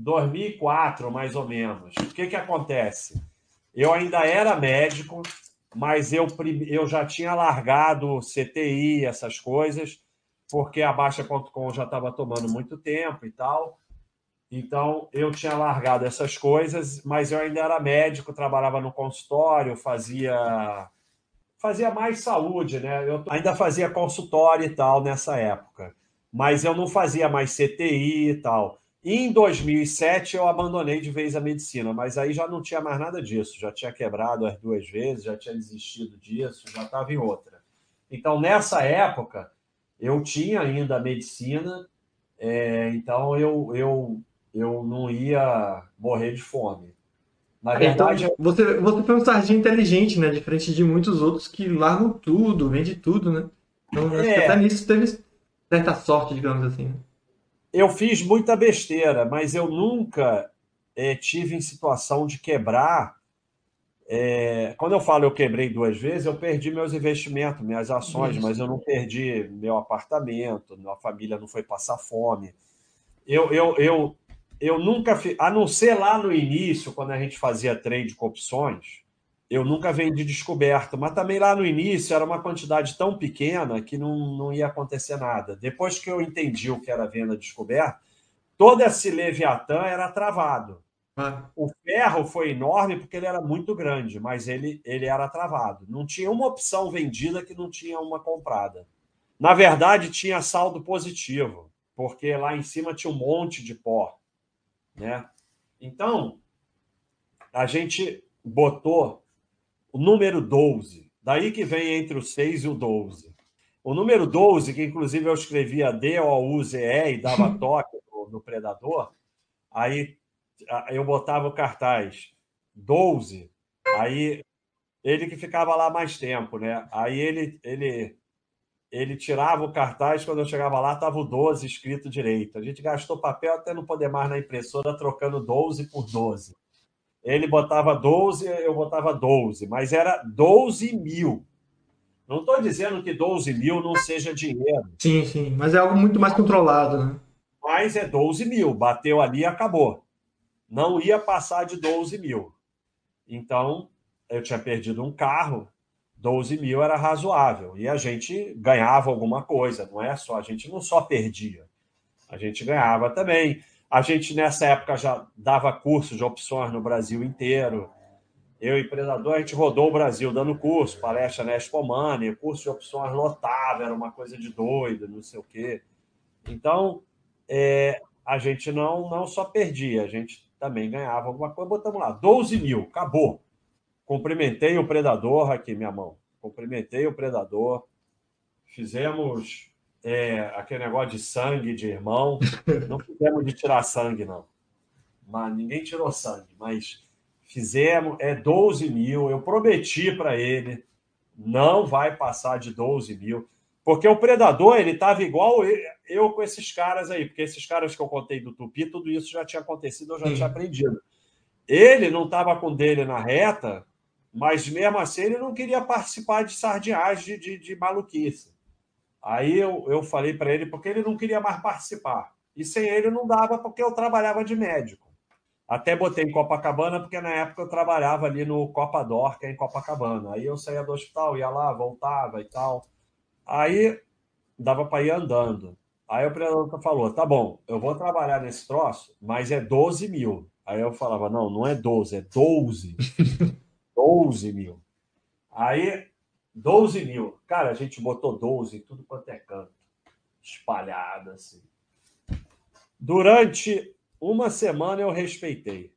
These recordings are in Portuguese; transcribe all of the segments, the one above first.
2004, mais ou menos. O que, que acontece? Eu ainda era médico, mas eu, eu já tinha largado CTI, essas coisas, porque a Baixa.com já estava tomando muito tempo e tal. Então, eu tinha largado essas coisas, mas eu ainda era médico, trabalhava no consultório, fazia fazia mais saúde, né? Eu ainda fazia consultório e tal nessa época, mas eu não fazia mais CTI e tal. E em 2007 eu abandonei de vez a medicina, mas aí já não tinha mais nada disso, já tinha quebrado as duas vezes, já tinha desistido disso, já estava em outra. Então, nessa época, eu tinha ainda a medicina, é, então eu, eu, eu não ia morrer de fome. Na então, verdade, então, você, você foi um sargento inteligente, né? Diferente de muitos outros que largam tudo, vende tudo, né? Então, é. até nisso teve certa sorte, digamos assim. Eu fiz muita besteira, mas eu nunca é, tive em situação de quebrar. É, quando eu falo eu quebrei duas vezes, eu perdi meus investimentos, minhas ações, mas eu não perdi meu apartamento, minha família não foi passar fome. Eu, eu, eu eu nunca, a não ser lá no início, quando a gente fazia trade com opções, eu nunca vendi descoberto, mas também lá no início era uma quantidade tão pequena que não, não ia acontecer nada. Depois que eu entendi o que era venda descoberta, todo esse Leviatã era travado. Ah. O ferro foi enorme porque ele era muito grande, mas ele, ele era travado. Não tinha uma opção vendida que não tinha uma comprada. Na verdade, tinha saldo positivo, porque lá em cima tinha um monte de pó. Né? Então, a gente botou o número 12, daí que vem entre o 6 e o 12. O número 12, que inclusive eu escrevia D-O-U-Z-E e dava toque no, no Predador, aí eu botava o cartaz 12, aí ele que ficava lá mais tempo, né? Aí ele, ele ele tirava o cartaz, quando eu chegava lá, estava o 12 escrito direito. A gente gastou papel até não poder mais na impressora, trocando 12 por 12. Ele botava 12, eu botava 12, mas era 12 mil. Não estou dizendo que 12 mil não seja dinheiro. Sim, sim, mas é algo muito mais controlado, né? Mas é 12 mil, bateu ali e acabou. Não ia passar de 12 mil. Então, eu tinha perdido um carro, 12 mil era razoável. E a gente ganhava alguma coisa, não é só, a gente não só perdia, a gente ganhava também. A gente, nessa época, já dava curso de opções no Brasil inteiro. Eu e Predador, a gente rodou o Brasil dando curso, palestra na Expo Money, curso de opções lotava, era uma coisa de doido, não sei o quê. Então, é, a gente não, não só perdia, a gente também ganhava alguma coisa. Botamos lá, 12 mil, acabou. Cumprimentei o predador aqui, minha mão. Cumprimentei o predador. Fizemos é, aquele negócio de sangue de irmão. Não fizemos de tirar sangue, não. Mas ninguém tirou sangue, mas fizemos. É 12 mil. Eu prometi para ele. Não vai passar de 12 mil. Porque o predador, ele estava igual eu com esses caras aí, porque esses caras que eu contei do Tupi, tudo isso já tinha acontecido, eu já Sim. tinha aprendido. Ele não estava com dele na reta, mas mesmo assim ele não queria participar de sardinhagem de, de, de maluquice. Aí eu, eu falei para ele porque ele não queria mais participar. E sem ele não dava porque eu trabalhava de médico. Até botei em Copacabana porque na época eu trabalhava ali no Copa Dor, que é em Copacabana. Aí eu saía do hospital, ia lá, voltava e tal. Aí dava para ir andando. Aí o predador falou: tá bom, eu vou trabalhar nesse troço, mas é 12 mil. Aí eu falava: não, não é 12, é 12. 12 mil. Aí, 12 mil. Cara, a gente botou 12 em tudo quanto é canto. Espalhado, assim. Durante uma semana eu respeitei.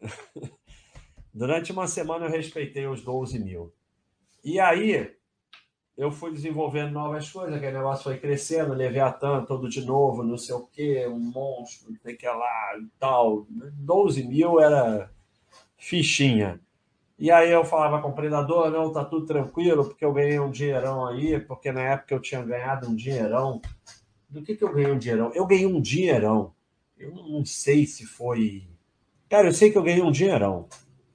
Durante uma semana eu respeitei os 12 mil. E aí, eu fui desenvolvendo novas coisas, aquele negócio foi crescendo, Leviatã todo de novo, não sei o quê, um monstro, tem que lá e tal. 12 mil era fichinha. E aí eu falava com o predador, não, tá tudo tranquilo, porque eu ganhei um dinheirão aí, porque na época eu tinha ganhado um dinheirão. Do que, que eu ganhei um dinheirão? Eu ganhei um dinheirão. Eu não sei se foi. Cara, eu sei que eu ganhei um dinheirão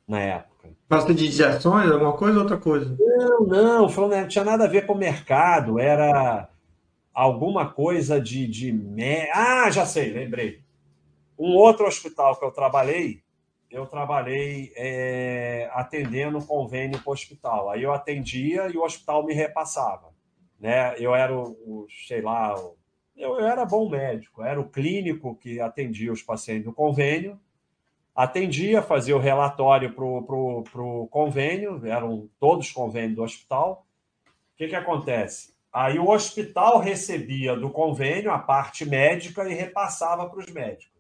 na época. Pasta de ações, alguma coisa ou outra coisa? Não, não, não tinha nada a ver com o mercado, era alguma coisa de. de... Ah, já sei, lembrei. Um outro hospital que eu trabalhei, eu trabalhei é, atendendo convênio para o hospital. Aí eu atendia e o hospital me repassava. Né? Eu era o, o sei lá, o, eu, eu era bom médico, era o clínico que atendia os pacientes do convênio, atendia, fazia o relatório para o pro, convênio, eram todos convênios do hospital. O que, que acontece? Aí o hospital recebia do convênio a parte médica e repassava para os médicos.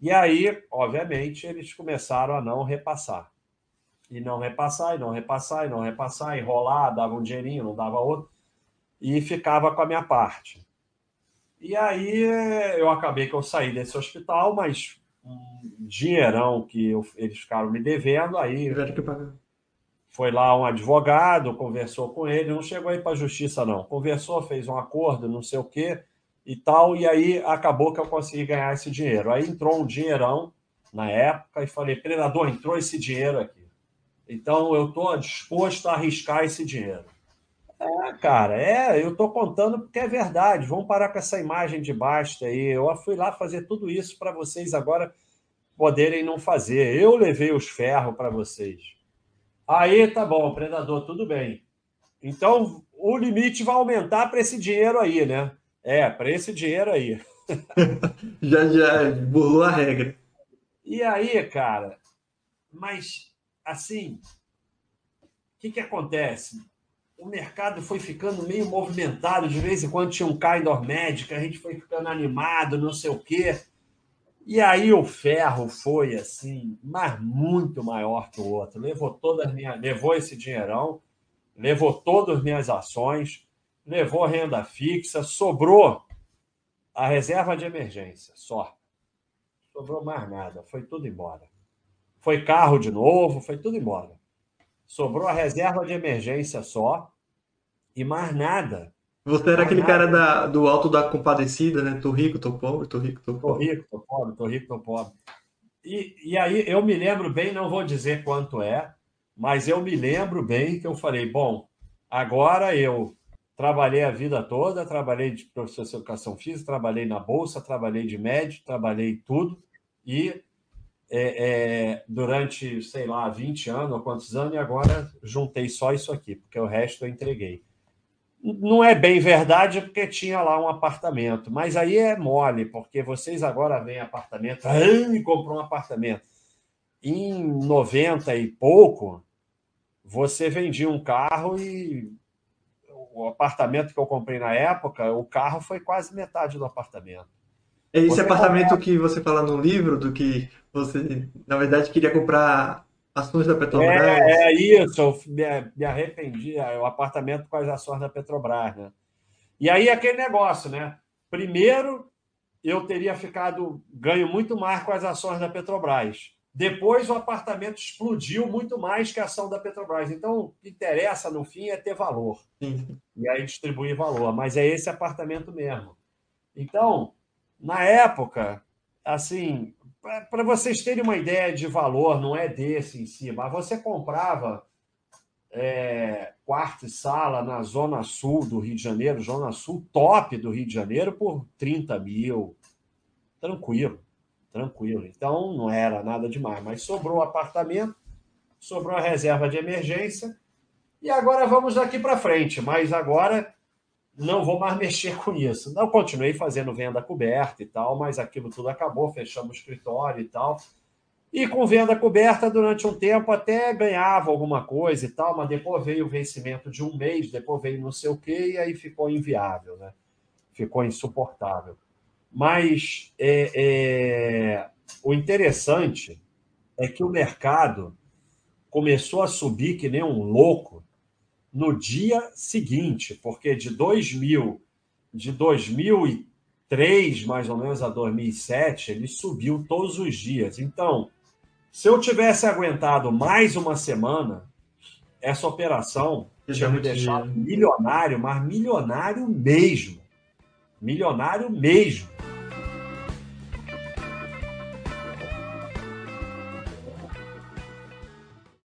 E aí, obviamente, eles começaram a não repassar. E não repassar, e não repassar, e não repassar, enrolar, dava um dinheirinho, não dava outro, e ficava com a minha parte. E aí eu acabei que eu saí desse hospital, mas um dinheirão que eu, eles ficaram me devendo, aí foi lá um advogado, conversou com ele, não chegou aí para a justiça não, conversou, fez um acordo, não sei o quê e tal, e aí acabou que eu consegui ganhar esse dinheiro. Aí entrou um dinheirão na época e falei, treinador, entrou esse dinheiro aqui. Então eu estou disposto a arriscar esse dinheiro. É, cara, é, eu estou contando porque é verdade. Vamos parar com essa imagem de basta aí. Eu fui lá fazer tudo isso para vocês agora poderem não fazer. Eu levei os ferros para vocês. Aí tá bom, predador, tudo bem. Então o limite vai aumentar para esse dinheiro aí, né? É, para esse dinheiro aí. já já burlou a regra. E aí, cara, mas assim, o que, que acontece? o mercado foi ficando meio movimentado, de vez em quando tinha um Kindor Magic, a gente foi ficando animado, não sei o quê. E aí o ferro foi assim, mas muito maior que o outro. Levou todas as minhas, levou esse dinheirão, levou todas as minhas ações, levou renda fixa, sobrou a reserva de emergência, só. Sobrou mais nada, foi tudo embora. Foi carro de novo, foi tudo embora. Sobrou a reserva de emergência só e mais nada. Você era aquele cara da, do alto da compadecida, né? Tô rico, tô pobre, tô rico, tô pobre. Tô rico, tô pobre, tô rico, tô pobre. E, e aí eu me lembro bem, não vou dizer quanto é, mas eu me lembro bem que eu falei, bom, agora eu trabalhei a vida toda, trabalhei de professor de educação física, trabalhei na bolsa, trabalhei de médico, trabalhei tudo e é, é, durante, sei lá, 20 anos ou quantos anos, e agora juntei só isso aqui, porque o resto eu entreguei. Não é bem verdade, porque tinha lá um apartamento, mas aí é mole, porque vocês agora vêm apartamento, e comprou um apartamento. Em 90 e pouco, você vendia um carro e o apartamento que eu comprei na época, o carro foi quase metade do apartamento. É esse você apartamento que você fala no livro, do que você, na verdade, queria comprar ações da Petrobras? É, é isso, eu me, me arrependi, é o apartamento com as ações da Petrobras, né? E aí aquele negócio, né? Primeiro, eu teria ficado ganho muito mais com as ações da Petrobras. Depois o apartamento explodiu muito mais que a ação da Petrobras. Então, o que interessa no fim é ter valor. Sim. E aí distribuir valor. Mas é esse apartamento mesmo. Então, na época, assim, para vocês terem uma ideia de valor, não é desse em si, mas você comprava é, quarto e sala na Zona Sul do Rio de Janeiro, Zona Sul top do Rio de Janeiro, por 30 mil. Tranquilo, tranquilo. Então não era nada demais, mas sobrou o apartamento, sobrou a reserva de emergência. E agora vamos daqui para frente, mas agora não vou mais mexer com isso. Não continuei fazendo venda coberta e tal, mas aquilo tudo acabou, fechamos o escritório e tal. E com venda coberta, durante um tempo, até ganhava alguma coisa e tal, mas depois veio o vencimento de um mês, depois veio não sei o quê, e aí ficou inviável, né? Ficou insuportável. Mas é, é... o interessante é que o mercado começou a subir que nem um louco no dia seguinte, porque de 2000, de 2003 mais ou menos a 2007, ele subiu todos os dias. Então, se eu tivesse aguentado mais uma semana, essa operação tinha me deixado milionário, mas milionário mesmo. Milionário mesmo.